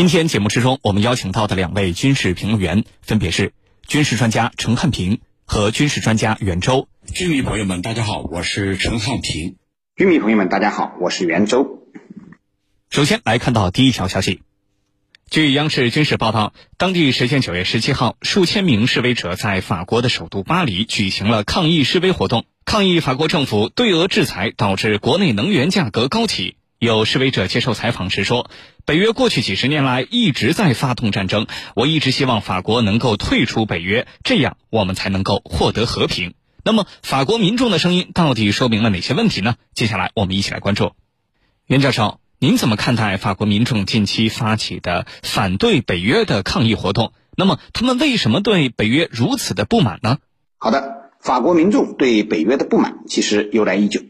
今天节目之中，我们邀请到的两位军事评论员分别是军事专家陈汉平和军事专家袁周。军迷朋友们，大家好，我是陈汉平。军迷朋友们，大家好，我是袁周。首先来看到第一条消息，据央视军事报道，当地时间九月十七号，数千名示威者在法国的首都巴黎举行了抗议示威活动，抗议法国政府对俄制裁导致国内能源价格高企。有示威者接受采访时说：“北约过去几十年来一直在发动战争，我一直希望法国能够退出北约，这样我们才能够获得和平。”那么，法国民众的声音到底说明了哪些问题呢？接下来我们一起来关注。袁教授，您怎么看待法国民众近期发起的反对北约的抗议活动？那么，他们为什么对北约如此的不满呢？好的，法国民众对北约的不满其实由来已久。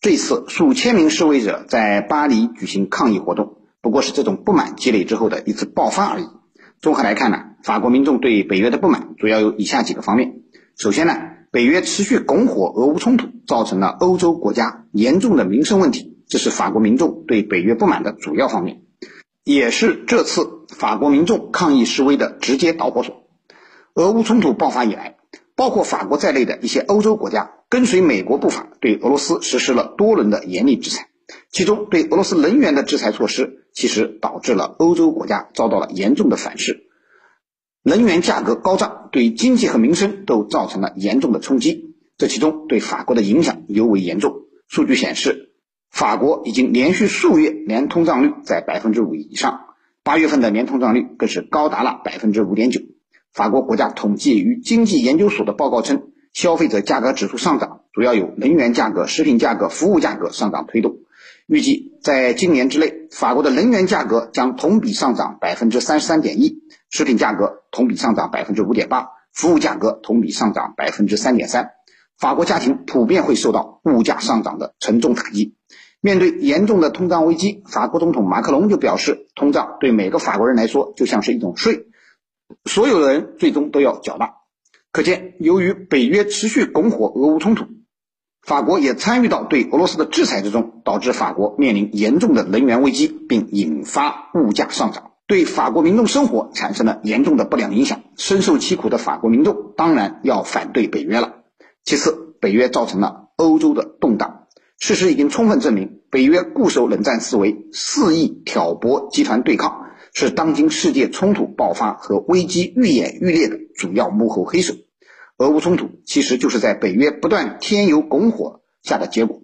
这次数千名示威者在巴黎举行抗议活动，不过是这种不满积累之后的一次爆发而已。综合来看呢，法国民众对北约的不满主要有以下几个方面。首先呢，北约持续拱火俄乌冲突，造成了欧洲国家严重的民生问题，这是法国民众对北约不满的主要方面，也是这次法国民众抗议示威的直接导火索。俄乌冲突爆发以来，包括法国在内的一些欧洲国家。跟随美国步伐，对俄罗斯实施了多轮的严厉制裁，其中对俄罗斯能源的制裁措施，其实导致了欧洲国家遭到了严重的反噬，能源价格高涨，对经济和民生都造成了严重的冲击。这其中对法国的影响尤为严重。数据显示，法国已经连续数月年通胀率在百分之五以上，八月份的年通胀率更是高达了百分之五点九。法国国家统计与经济研究所的报告称。消费者价格指数上涨，主要由能源价格、食品价格、服务价格上涨推动。预计在今年之内，法国的能源价格将同比上涨百分之三十三点一，食品价格同比上涨百分之五点八，服务价格同比上涨百分之三点三。法国家庭普遍会受到物价上涨的沉重打击。面对严重的通胀危机，法国总统马克龙就表示，通胀对每个法国人来说就像是一种税，所有的人最终都要缴纳。可见，由于北约持续拱火俄乌冲突，法国也参与到对俄罗斯的制裁之中，导致法国面临严重的能源危机，并引发物价上涨，对法国民众生活产生了严重的不良影响。深受其苦的法国民众当然要反对北约了。其次，北约造成了欧洲的动荡，事实已经充分证明，北约固守冷战思维，肆意挑拨集团对抗。是当今世界冲突爆发和危机愈演愈烈的主要幕后黑手。俄乌冲突其实就是在北约不断添油拱火下的结果。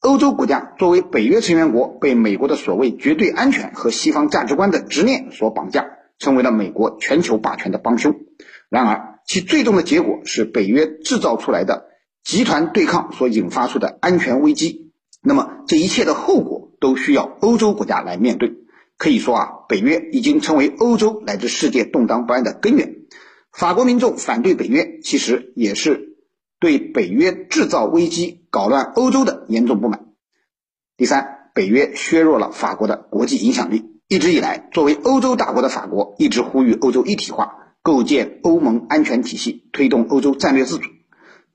欧洲国家作为北约成员国，被美国的所谓绝对安全和西方价值观的执念所绑架，成为了美国全球霸权的帮凶。然而，其最终的结果是北约制造出来的集团对抗所引发出的安全危机。那么，这一切的后果都需要欧洲国家来面对。可以说啊，北约已经成为欧洲乃至世界动荡不安的根源。法国民众反对北约，其实也是对北约制造危机、搞乱欧洲的严重不满。第三，北约削弱了法国的国际影响力。一直以来，作为欧洲大国的法国，一直呼吁欧洲一体化，构建欧盟安全体系，推动欧洲战略自主。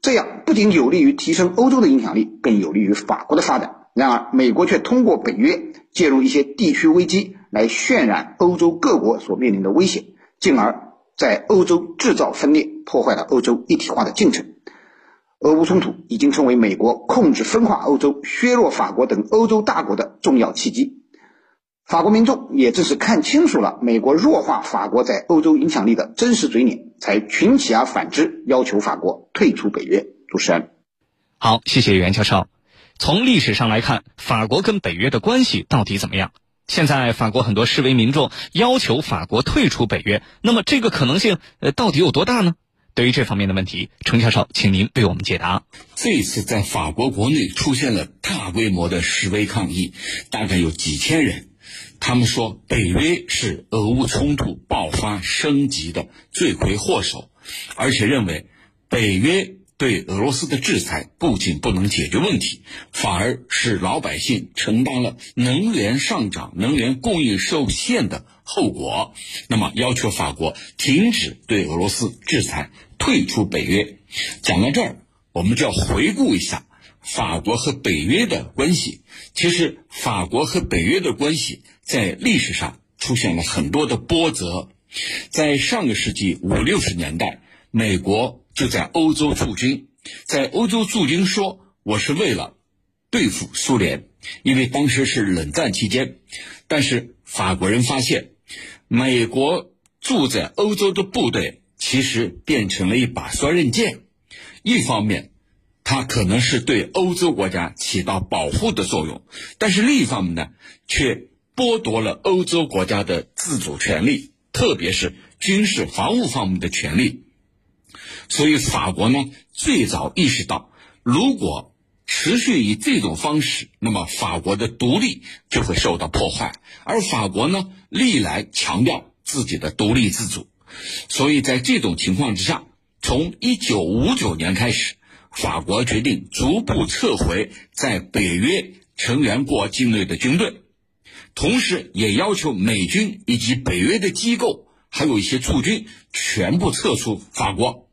这样不仅有利于提升欧洲的影响力，更有利于法国的发展。然而，美国却通过北约介入一些地区危机，来渲染欧洲各国所面临的危险，进而，在欧洲制造分裂，破坏了欧洲一体化的进程。俄乌冲突已经成为美国控制分化欧洲、削弱法国等欧洲大国的重要契机。法国民众也正是看清楚了美国弱化法国在欧洲影响力的真实嘴脸，才群起而反之，要求法国退出北约。主持人，好，谢谢袁教授。从历史上来看，法国跟北约的关系到底怎么样？现在法国很多示威民众要求法国退出北约，那么这个可能性呃到底有多大呢？对于这方面的问题，程教授，请您为我们解答。这次在法国国内出现了大规模的示威抗议，大概有几千人，他们说北约是俄乌冲突爆发升级的罪魁祸首，而且认为北约。对俄罗斯的制裁不仅不能解决问题，反而使老百姓承担了能源上涨、能源供应受限的后果。那么，要求法国停止对俄罗斯制裁，退出北约。讲到这儿，我们就要回顾一下法国和北约的关系。其实，法国和北约的关系在历史上。出现了很多的波折。在上个世纪五六十年代，美国就在欧洲驻军，在欧洲驻军说我是为了对付苏联，因为当时是冷战期间。但是法国人发现，美国驻在欧洲的部队其实变成了一把双刃剑，一方面。它可能是对欧洲国家起到保护的作用，但是另一方面呢，却剥夺了欧洲国家的自主权利，特别是军事防务方面的权利。所以法国呢，最早意识到，如果持续以这种方式，那么法国的独立就会受到破坏。而法国呢，历来强调自己的独立自主，所以在这种情况之下，从一九五九年开始。法国决定逐步撤回在北约成员国境内的军队，同时也要求美军以及北约的机构，还有一些驻军全部撤出法国。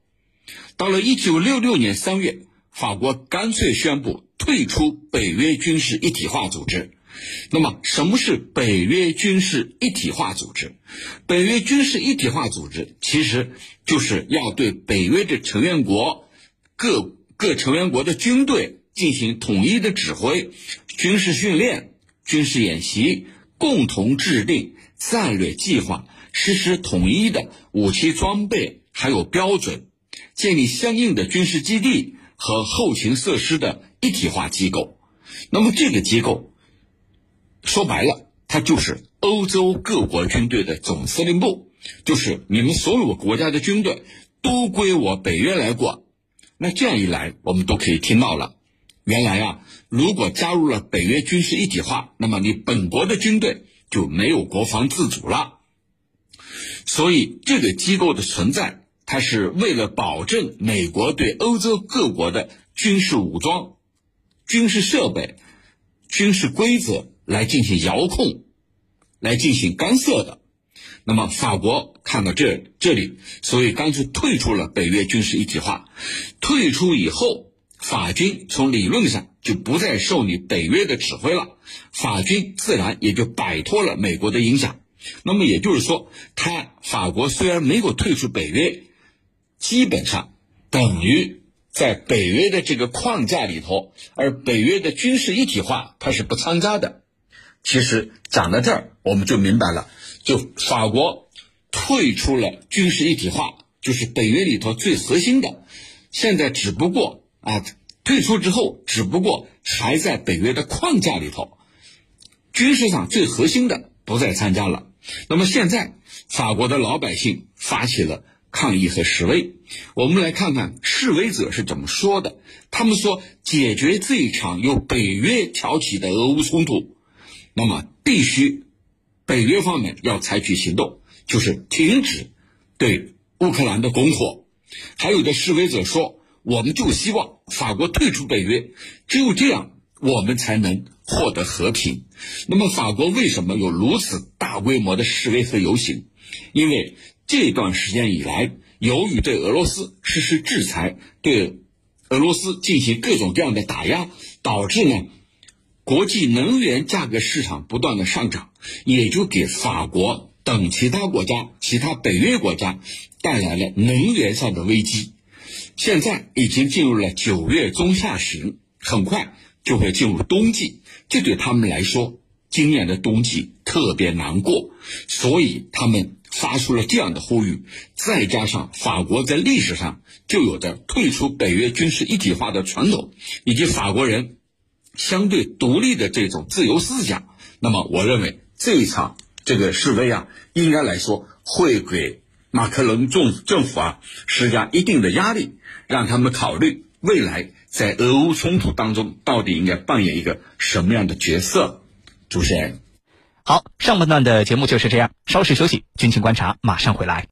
到了一九六六年三月，法国干脆宣布退出北约军事一体化组织。那么，什么是北约军事一体化组织？北约军事一体化组织其实就是要对北约的成员国各。各成员国的军队进行统一的指挥、军事训练、军事演习，共同制定战略计划，实施统一的武器装备还有标准，建立相应的军事基地和后勤设施的一体化机构。那么这个机构说白了，它就是欧洲各国军队的总司令部，就是你们所有国家的军队都归我北约来管。那这样一来，我们都可以听到了。原来啊，如果加入了北约军事一体化，那么你本国的军队就没有国防自主了。所以，这个机构的存在，它是为了保证美国对欧洲各国的军事武装、军事设备、军事规则来进行遥控、来进行干涉的。那么法国看到这这里，所以干脆退出了北约军事一体化。退出以后，法军从理论上就不再受你北约的指挥了，法军自然也就摆脱了美国的影响。那么也就是说，他法国虽然没有退出北约，基本上等于在北约的这个框架里头，而北约的军事一体化它是不参加的。其实讲到这儿，我们就明白了。就法国退出了军事一体化，就是北约里头最核心的。现在只不过啊，退出之后，只不过还在北约的框架里头，军事上最核心的不再参加了。那么现在，法国的老百姓发起了抗议和示威。我们来看看示威者是怎么说的。他们说，解决这一场由北约挑起的俄乌冲突，那么必须。北约方面要采取行动，就是停止对乌克兰的拱火。还有的示威者说：“我们就希望法国退出北约，只有这样，我们才能获得和平。”那么，法国为什么有如此大规模的示威和游行？因为这段时间以来，由于对俄罗斯实施制裁，对俄罗斯进行各种各样的打压，导致呢。国际能源价格市场不断的上涨，也就给法国等其他国家、其他北约国家带来了能源上的危机。现在已经进入了九月中下旬，很快就会进入冬季，这对他们来说，今年的冬季特别难过，所以他们发出了这样的呼吁。再加上法国在历史上就有着退出北约军事一体化的传统，以及法国人。相对独立的这种自由思想，那么我认为这一场这个示威啊，应该来说会给马克龙政政府啊施加一定的压力，让他们考虑未来在俄乌冲突当中到底应该扮演一个什么样的角色。主持人，好，上半段的节目就是这样，稍事休息，军情观察马上回来。